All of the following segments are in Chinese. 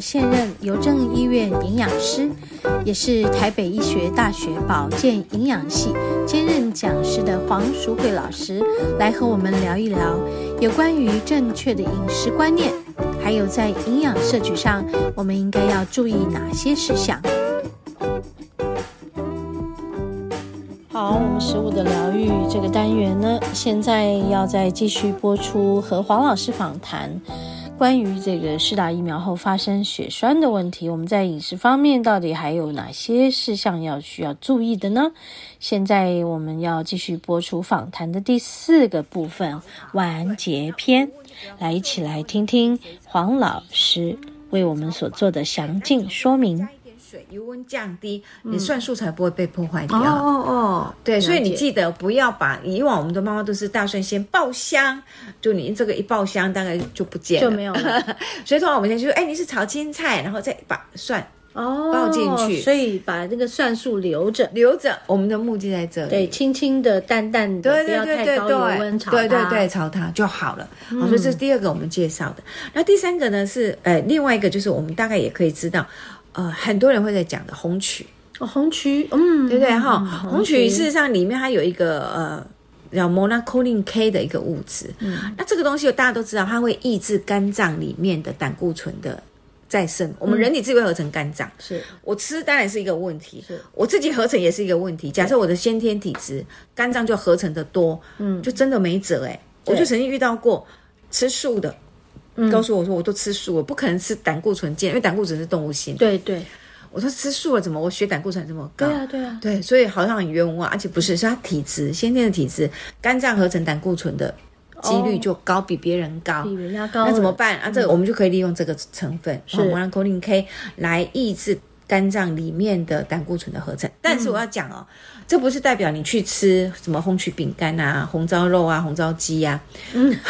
现任邮政医院营养师，也是台北医学大学保健营养系兼任讲师的黄淑慧老师，来和我们聊一聊有关于正确的饮食观念，还有在营养摄取上，我们应该要注意哪些事项。好，我们食物的疗愈这个单元呢，现在要再继续播出和黄老师访谈，关于这个施打疫苗后发生血栓的问题，我们在饮食方面到底还有哪些事项要需要注意的呢？现在我们要继续播出访谈的第四个部分完结篇，来一起来听听黄老师为我们所做的详尽说明。水油温降低，你蒜素才不会被破坏掉。哦哦哦，对，所以你记得不要把以往我们的妈妈都是大蒜先爆香，就你这个一爆香，大概就不见了，就没有了。所以通常我们先就说，哎，你是炒青菜，然后再把蒜哦抱进去，所以把这个蒜素留着，留着。我们的目的在这里，对，轻轻的、淡淡的，对对对对对，对对对，炒它就好了。所以这是第二个我们介绍的。那第三个呢是，呃，另外一个就是我们大概也可以知道。呃，很多人会在讲的红曲哦，红曲，嗯，对不对哈？红曲事实上里面它有一个呃叫 monacolin K 的一个物质，嗯，那这个东西大家都知道，它会抑制肝脏里面的胆固醇的再生。我们人体自己会合成肝脏，是我吃当然是一个问题，是我自己合成也是一个问题。假设我的先天体质，肝脏就合成的多，嗯，就真的没辙哎。我就曾经遇到过吃素的。告诉我说，我都吃素我，不可能吃胆固醇健，因为胆固醇是动物性。对对，我说吃素了，怎么我血胆固醇这么高？对啊对啊，对，所以好像很冤枉，而且不是，是他体质先天的体质，肝脏合成胆固醇的几率就高，比别人高，比人家高。那怎么办啊？这个我们就可以利用这个成分，是 monacolin K 来抑制肝脏里面的胆固醇的合成。但是我要讲哦，这不是代表你去吃什么红曲饼干啊、红烧肉啊、红烧鸡呀。嗯。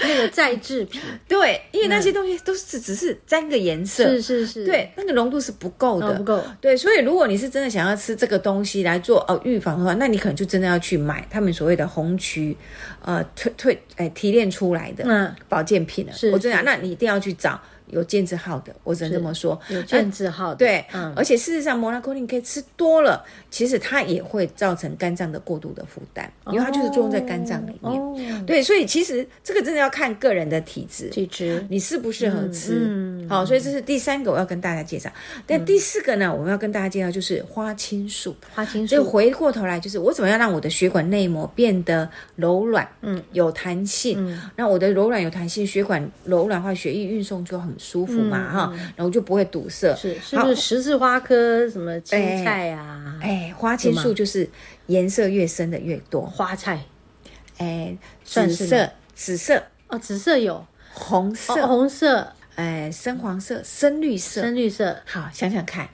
那个再制品，对，因为那些东西都是只是沾个颜色，是是是，对，那个浓度是不够的，哦、不够。对，所以如果你是真的想要吃这个东西来做哦预防的话，那你可能就真的要去买他们所谓的红曲，呃，退退哎提炼出来的嗯保健品了。是，我真的，那你一定要去找。有健字号的，我只能这么说。有健字号的，对，嗯，而且事实上，monacolin K 吃多了，其实它也会造成肝脏的过度的负担，因为它就是作用在肝脏里面。对，所以其实这个真的要看个人的体质，体质，你适不适合吃。嗯好，所以这是第三个我要跟大家介绍。但第四个呢，我们要跟大家介绍就是花青素。花青素，就回过头来，就是我怎么样让我的血管内膜变得柔软，嗯，有弹性。让我的柔软有弹性，血管柔软化，血液运送就很。舒服嘛哈，然后就不会堵塞。是是不是十字花科什么青菜啊？哎，花青素就是颜色越深的越多。花菜，哎，紫色，紫色哦，紫色有，红色，红色，哎，深黄色，深绿色，深绿色。好，想想看。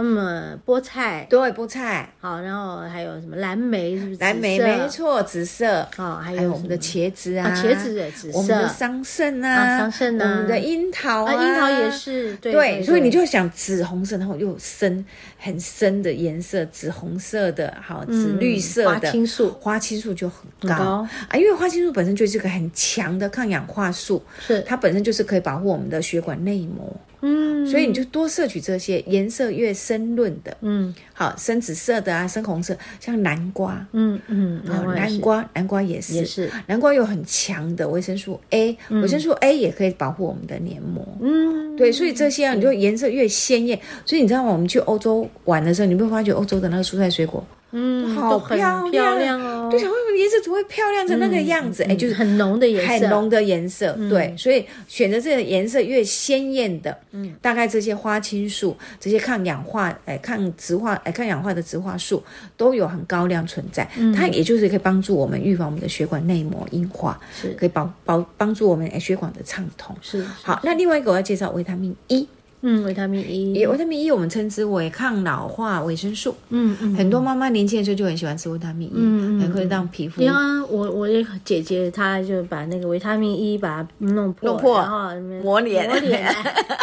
那么菠菜，对，菠菜好，然后还有什么蓝莓，是不是？蓝莓没错，紫色。哦，还有我们的茄子啊，茄子也紫色。我们的桑葚啊，桑葚啊，我们的樱桃啊，樱桃也是。对，所以你就想紫红色，然后又深很深的颜色，紫红色的，好，紫绿色的。花青素，花青素就很高啊，因为花青素本身就是个很强的抗氧化素，是它本身就是可以保护我们的血管内膜。嗯，所以你就多摄取这些颜色越深润的，嗯，好，深紫色的啊，深红色，像南瓜，嗯嗯，南瓜，南瓜也是，也是，南瓜有很强的维生素 A，维生素 A 也可以保护我们的黏膜，嗯，对，所以这些啊，你就颜色越鲜艳，所以你知道吗？我们去欧洲玩的时候，你会发觉欧洲的那个蔬菜水果。嗯，好漂亮，漂亮哦！对，想问颜色怎么会漂亮成那个样子？哎，就是很浓的颜色，很浓的颜色。对，所以选择这个颜色越鲜艳的，嗯，大概这些花青素、这些抗氧化、哎，抗植化、哎，抗氧化的植化素都有很高量存在。它也就是可以帮助我们预防我们的血管内膜硬化，是可以保保帮助我们哎血管的畅通。是好，那另外一个我要介绍维他命 E。嗯，维他命 E，维他命 E 我们称之为抗老化维生素。嗯嗯，很多妈妈年轻的时候就很喜欢吃维他命 E，嗯嗯，可以让皮肤。你看我我的姐姐，她就把那个维他命 E 把它弄破，弄破，然后抹脸，抹脸，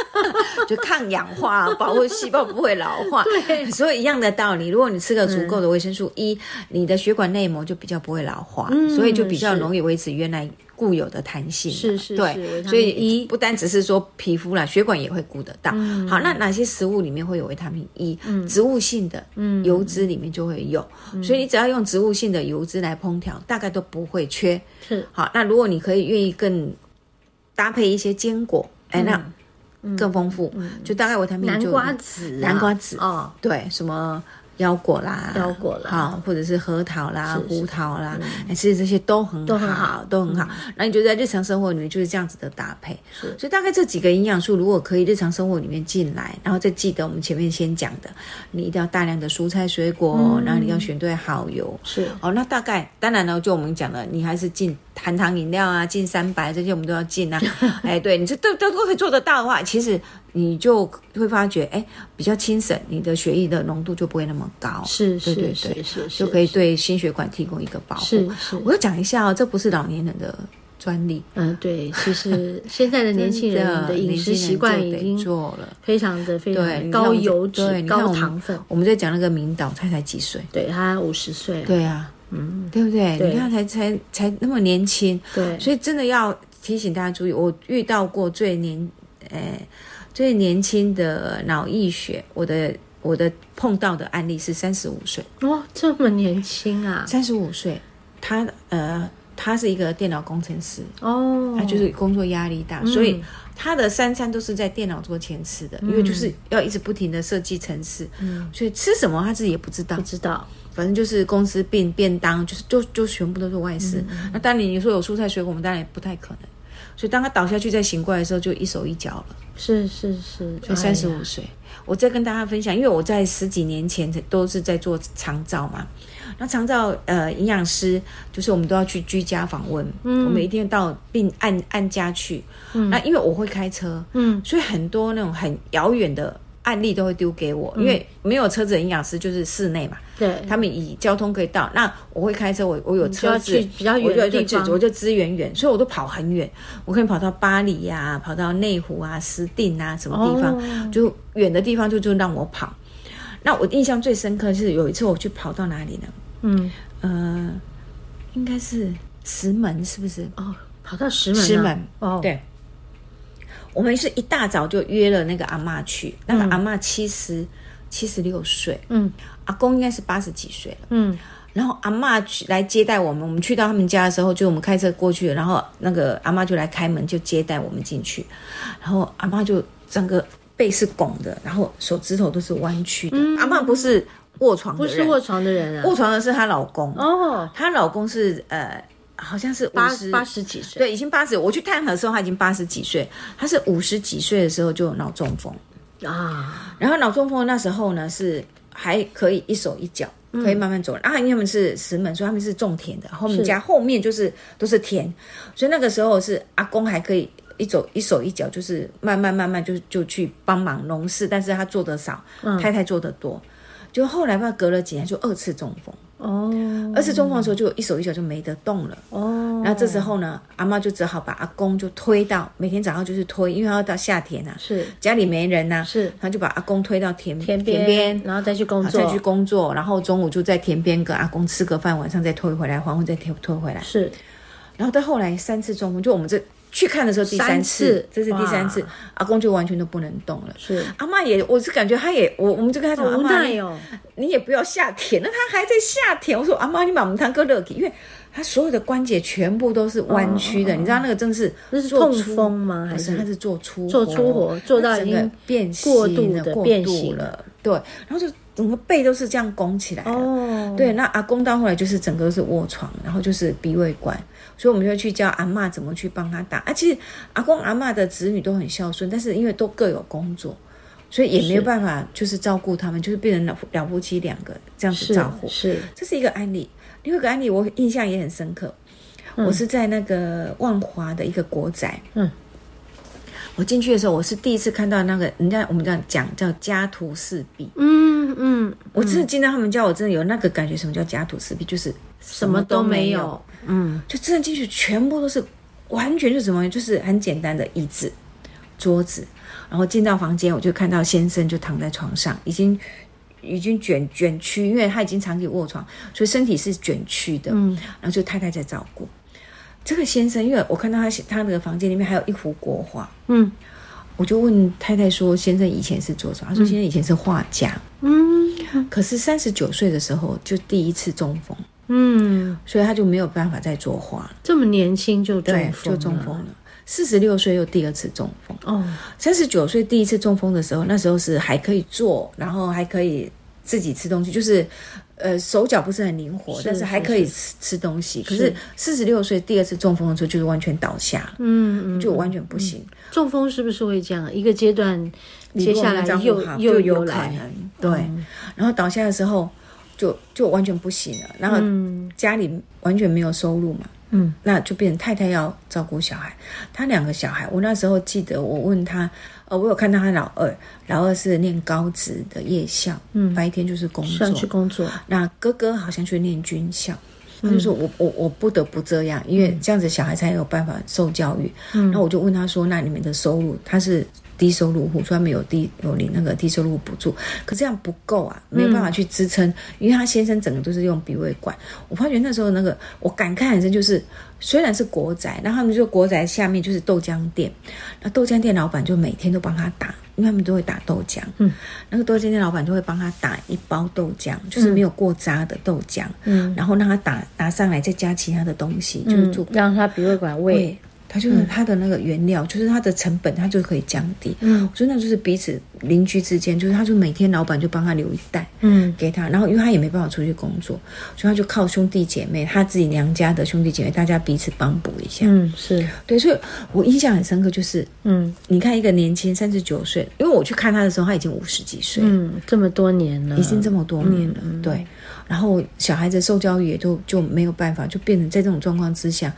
就抗氧化，保护细胞不会老化。对，所以一样的道理，如果你吃了足够的维生素 E，你的血管内膜就比较不会老化，所以就比较容易维持原来。固有的弹性。是是，对，所以一不单只是说皮肤啦，血管也会顾得到。好，那哪些食物里面会有维他命 E？植物性的油脂里面就会有，所以你只要用植物性的油脂来烹调，大概都不会缺。是，好，那如果你可以愿意更搭配一些坚果，哎，那更丰富，就大概维他命就南瓜子，南瓜子哦，对，什么？腰果啦，腰果啦，好，或者是核桃啦、胡桃啦，其实这些都很好，都很好，都很好。那你就在日常生活里面就是这样子的搭配。所以大概这几个营养素，如果可以日常生活里面进来，然后再记得我们前面先讲的，你一定要大量的蔬菜水果，然后你要选对好油。是。哦，那大概当然呢，就我们讲的，你还是进含糖饮料啊，进三白这些我们都要进啊。哎，对你这都都都可以做得到的话，其实。你就会发觉，哎，比较轻省，你的血液的浓度就不会那么高，是，对对对，是是是，就可以对心血管提供一个保护。是是，我要讲一下哦，这不是老年人的专利。嗯，对，其实现在的 年轻人的饮食习惯已经做了，非常的非常高油脂、高糖分。我们在讲那个明导，他才几岁？对，他五十岁。对啊，嗯，对不对？你看，才才才那么年轻。对，所以真的要提醒大家注意，我遇到过最年，哎。最年轻的脑溢血，我的我的碰到的案例是三十五岁。哦，这么年轻啊！三十五岁，他呃，他是一个电脑工程师。哦，他就是工作压力大，嗯、所以他的三餐都是在电脑桌前吃的，嗯、因为就是要一直不停的设计程式，嗯，所以吃什么他自己也不知道，不知道，反正就是公司便便当，就是就就全部都是外食。嗯、那当然你说有蔬菜水果，我们当然也不太可能。所以当他倒下去再醒过来的时候，就一手一脚了。是是是，就三十五岁。哎、我再跟大家分享，因为我在十几年前都是在做肠照嘛。那肠照呃，营养师就是我们都要去居家访问，嗯，我们一定要到病按按家去。嗯，那因为我会开车，嗯，所以很多那种很遥远的。案例都会丢给我，因为没有车子的营养师就是室内嘛。对，他们以交通可以到，那我会开车，我我有车子，比较远的地方，我就资源远，所以我都跑很远，我可以跑到巴黎呀，跑到内湖啊、斯定啊什么地方，就远的地方就就让我跑。那我印象最深刻是有一次我去跑到哪里呢？嗯呃，应该是石门，是不是？哦，跑到石门，石门哦，对。我们是一大早就约了那个阿嬷去，那个阿嬷七十七十六岁，嗯，阿公应该是八十几岁了，嗯，然后阿嬷去来接待我们，我们去到他们家的时候，就我们开车过去，然后那个阿嬷就来开门，就接待我们进去，然后阿嬷就整个背是拱的，然后手指头都是弯曲的，嗯、阿嬷不是卧床的人，不是卧床的人啊，卧床的是她老公。哦，她老公是呃。好像是八八十几岁，对，已经八十。我去探访的时候，他已经八十几岁。他是五十几岁的时候就有脑中风啊。然后脑中风那时候呢，是还可以一手一脚可以慢慢走。嗯、啊，因为他们是石门，所以他们是种田的。后面家后面就是都是田，所以那个时候是阿公还可以一走一手一脚，就是慢慢慢慢就就去帮忙农事，但是他做的少，嗯、太太做的多。就后来吧，隔了几年就二次中风。哦，二次中风的时候就一手一脚就没得动了。哦，然后这时候呢，阿妈就只好把阿公就推到每天早上就是推，因为要到下田啊，是家里没人呐、啊，是，他就把阿公推到田田边，田边，然后再去工作，再去工作，然后中午就在田边跟阿公吃个饭，晚上再推回来，黄昏再推推回来。是，然后到后来三次中风，就我们这。去看的时候第三次，这是第三次，阿公就完全都不能动了。是阿嬷也，我是感觉他也，我我们就跟他讲，阿嬷你也不要下田，那他还在下田。我说阿妈，你把我们堂哥乐给，因为他所有的关节全部都是弯曲的，你知道那个真是那是痛风吗？还是他是做粗做粗活做到已经变形过度的变形了？对，然后就整个背都是这样拱起来哦。对，那阿公到后来就是整个是卧床，然后就是鼻胃管。所以我们就去教阿嬷怎么去帮他打啊。其实阿公阿嬷的子女都很孝顺，但是因为都各有工作，所以也没有办法就是照顾他们，是就是变成了了夫妻两个这样子照顾。是，是这是一个案例。另外一个案例我印象也很深刻，嗯、我是在那个万华的一个国宅。嗯，我进去的时候，我是第一次看到那个人家我们这样讲叫家徒四壁。嗯嗯，嗯我真的进到他们家，我真的有那个感觉，什么叫家徒四壁？就是什么都没有。嗯，就真的进去，全部都是完全是什么？就是很简单的椅子、桌子，然后进到房间，我就看到先生就躺在床上，已经已经卷卷曲，因为他已经长期卧床，所以身体是卷曲的。嗯，然后就太太在照顾。这个先生，因为我看到他他那个房间里面还有一幅国画，嗯，我就问太太说：“先生以前是做什么？”他说：“先生以前是画家，嗯，可是三十九岁的时候就第一次中风，嗯，所以他就没有办法再作画。这么年轻就中风，就中风了。四十六岁又第二次中风，哦，三十九岁第一次中风的时候，那时候是还可以坐，然后还可以自己吃东西，就是。”呃，手脚不是很灵活，是但是还可以吃吃东西。是可是四十六岁第二次中风的时候，就是完全倒下，嗯，就完全不行。嗯、中风是不是会这样？一个阶段，接下来又又有可能对。嗯、然后倒下的时候就，就就完全不行了。然后家里完全没有收入嘛。嗯，那就变成太太要照顾小孩，他两个小孩，我那时候记得我问他，呃，我有看到他老二，老二是念高职的夜校，嗯，白天就是工作，去工作。那哥哥好像去念军校，他就说我我我不得不这样，因为这样子小孩才有办法受教育。嗯，然后我就问他说，那你们的收入，他是？低收入户，虽然没有低有领那个低收入补助，可这样不够啊，没有办法去支撑。嗯、因为他先生整个都是用鼻胃管，我发觉那时候那个我感慨很深，就是虽然是国宅，然后他们就国宅下面就是豆浆店，那豆浆店老板就每天都帮他打，因为他们都会打豆浆，嗯，那个豆浆店老板就会帮他打一包豆浆，就是没有过渣的豆浆，嗯，然后让他打打上来，再加其他的东西，嗯、就是做让他鼻胃管胃。他就是他的那个原料，嗯、就是他的成本，他就可以降低。嗯，我说那就是彼此邻居之间，就是他就每天老板就帮他留一袋，嗯，给他，然后因为他也没办法出去工作，所以他就靠兄弟姐妹，他自己娘家的兄弟姐妹，大家彼此帮补一下。嗯，是对，所以我印象很深刻，就是嗯，你看一个年轻三十九岁，因为我去看他的时候，他已经五十几岁，嗯，这么多年了，已经这么多年了，嗯、对。然后小孩子受教育也都就没有办法，就变成在这种状况之下。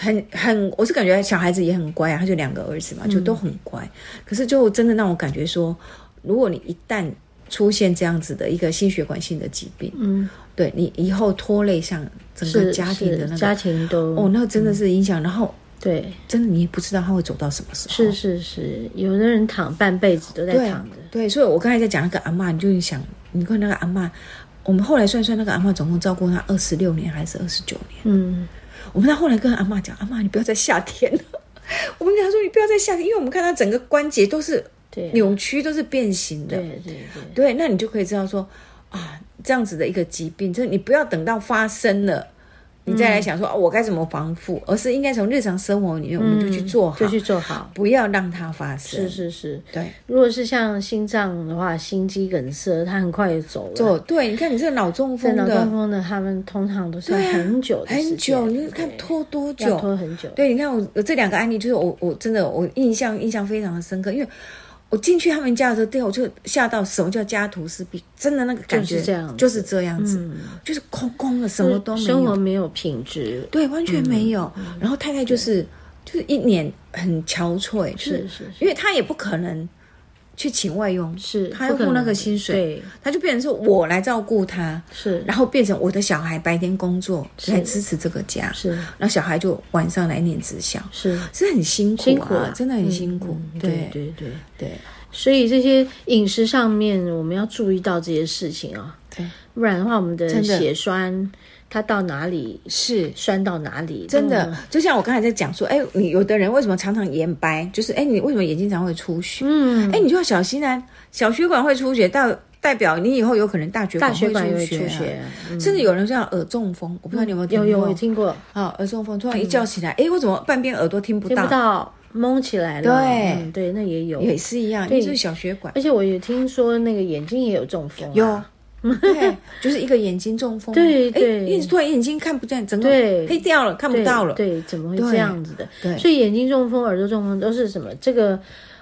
很很，我是感觉小孩子也很乖啊，他就两个儿子嘛，就都很乖。嗯、可是就真的让我感觉说，如果你一旦出现这样子的一个心血管性的疾病，嗯，对你以后拖累上整个家庭的那个家庭都哦，那真的是影响。嗯、然后对，真的你也不知道他会走到什么时候。是是是，有的人躺半辈子都在躺着。对，所以我刚才在讲那个阿嬷，你就想，你看那个阿嬷，我们后来算算，那个阿嬷总共照顾他二十六年还是二十九年？嗯。我们到后来跟阿嬷讲：“阿嬷，你不要再夏天了。”我们跟他说：“你不要再夏天，因为我们看他整个关节都是扭曲，都是变形的。”对对对，对，那你就可以知道说啊，这样子的一个疾病，就是你不要等到发生了。你再来想说，我该怎么防护？而是应该从日常生活里面，我们就去做好，就去做好，不要让它发生。是是是，对。如果是像心脏的话，心肌梗塞，它很快就走了。走，对，你看你这个脑中风的，脑中风的，他们通常都是很久的很久。你看拖多久？拖很久。对，你看我这两个案例，就是我我真的我印象印象非常的深刻，因为。我进去他们家的时候，对，我就吓到。什么叫家徒四壁？真的那个感觉就是这样，就是这样子，嗯、就是空空的，什么都没有，生活没有品质，对，完全没有。嗯、然后太太就是就是一脸很憔悴，是是，是，因为她也不可能。去请外佣，是他要付那个薪水，对，他就变成是我来照顾他，是，然后变成我的小孩白天工作来支持这个家，是，然后小孩就晚上来念职校，是，是很辛苦，辛苦啊，真的很辛苦，对对对对，所以这些饮食上面我们要注意到这些事情啊，对，不然的话我们的。血栓。他到哪里是酸到哪里，真的就像我刚才在讲说，哎，你有的人为什么常常眼白，就是哎，你为什么眼睛常会出血？嗯，哎，你就要小心啊，小血管会出血，代代表你以后有可能大血管会出血，甚至有人叫耳中风，我不知道你有没有听过？有有，我听过。啊，耳中风突然一叫起来，哎，我怎么半边耳朵听不到？听不到，蒙起来了。对对，那也有，也是一样，就是小血管。而且我也听说那个眼睛也有中风，有。对，就是一个眼睛中风，对对，一直突然眼睛看不见，整个黑掉了，看不到了，对，怎么会这样子的？对，所以眼睛中风、耳朵中风都是什么？这个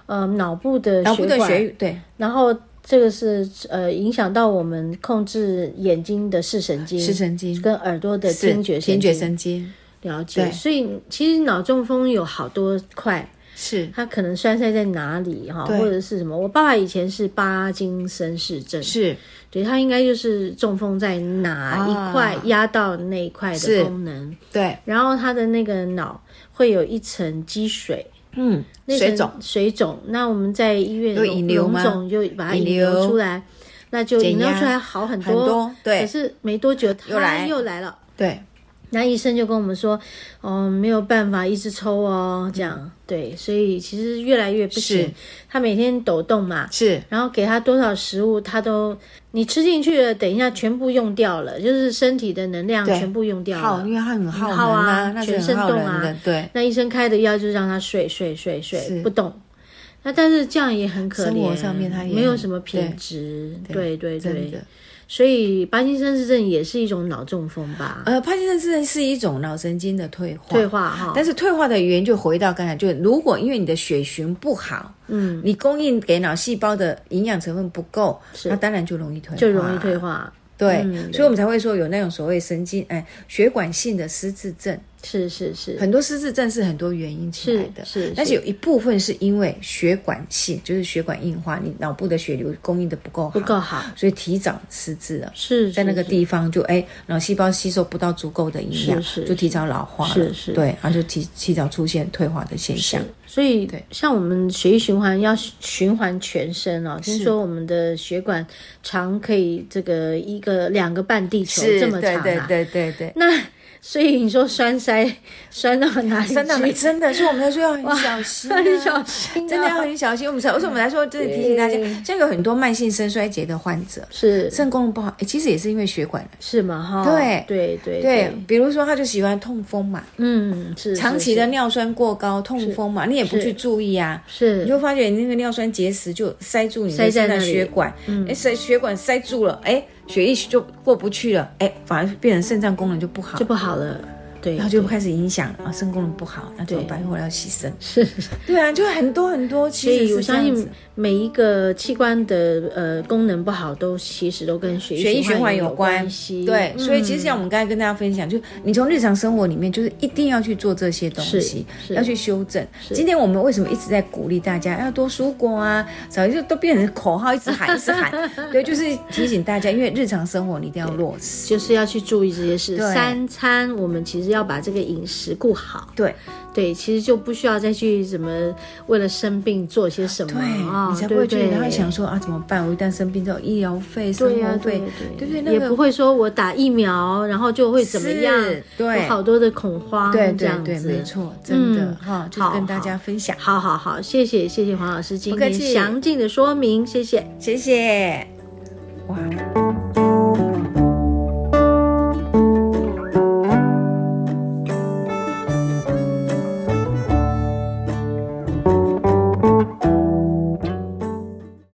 呃，脑部的脑部的血管，对，然后这个是呃，影响到我们控制眼睛的视神经、视神经。跟耳朵的听觉听觉神经。了解，所以其实脑中风有好多块。是。它可能栓塞在哪里哈，或者是什么？我爸爸以前是巴金森氏症，是对，他应该就是中风在哪一块压到那一块的功能，对。然后他的那个脑会有一层积水，嗯，水肿，水肿。那我们在医院有引流吗？就把它引流出来，那就引流出来好很多，对。可是没多久它又来了，对。那医生就跟我们说，哦，没有办法一直抽哦，这样。对，所以其实越来越不行。他每天抖动嘛，是，然后给他多少食物，他都你吃进去了，等一下全部用掉了，就是身体的能量全部用掉了，因为他很耗耗啊，全身动啊，对。那医生开的药就是让他睡睡睡睡不动。那但是这样也很可怜，生活上面他也没有什么品质，对。对对。所以帕金森氏症也是一种脑中风吧？呃，帕金森氏症是一种脑神经的退化，退化哈。但是退化的原因就回到刚才，就如果因为你的血循不好，嗯，你供应给脑细胞的营养成分不够，那当然就容易退化，就容易退化。对，所以我们才会说有那种所谓神经哎血管性的失智症。是是是，很多失智症是很多原因起来的，是，是，但是有一部分是因为血管性，就是血管硬化，你脑部的血流供应的不够好，不够好，所以提早失智了。是，在那个地方就哎，脑细胞吸收不到足够的营养，是是，就提早老化了，是是，对，然后就提提早出现退化的现象。所以，对，像我们血液循环要循环全身哦，听说我们的血管长可以这个一个两个半地球这么长啊，对对对对对，那。所以你说栓塞 栓到哪里去？真的，真的，所以我们来说要很小心，很小心，真的要很小心。我们才为什么来说，这里提醒大家，现在有很多慢性肾衰竭的患者，是。肾功能不好，哎，其实也是因为血管，是吗？哈，对。对对对，比如说他就喜欢痛风嘛，嗯，是长期的尿酸过高，痛风嘛，你也不去注意啊，是，你就发觉你那个尿酸结石就塞住你的肾血管，哎，塞血管塞住了，哎。血液就过不去了，哎，反而变成肾脏功能就不好，就不好了。对，然后就开始影响啊，肾功能不好，那怎么办？我要牺牲。是，对啊，就很多很多。其实我相信每一个器官的呃功能不好，都其实都跟血液循环有关系。对，所以其实像我们刚才跟大家分享，就你从日常生活里面，就是一定要去做这些东西，要去修正。今天我们为什么一直在鼓励大家要多蔬果啊？早就都变成口号，一直喊，一直喊。对，就是提醒大家，因为日常生活你一定要落实，就是要去注意这些事。三餐我们其实。要把这个饮食顾好，对对，其实就不需要再去怎么为了生病做些什么，对，你才不会去，然后想说啊怎么办？我一旦生病之后，医疗费、生活费，对不对？也不会说我打疫苗，然后就会怎么样？对，有好多的恐慌，对对对，没错，真的哈，就是跟大家分享。好好好，谢谢谢谢黄老师今天详尽的说明，谢谢谢谢，哇。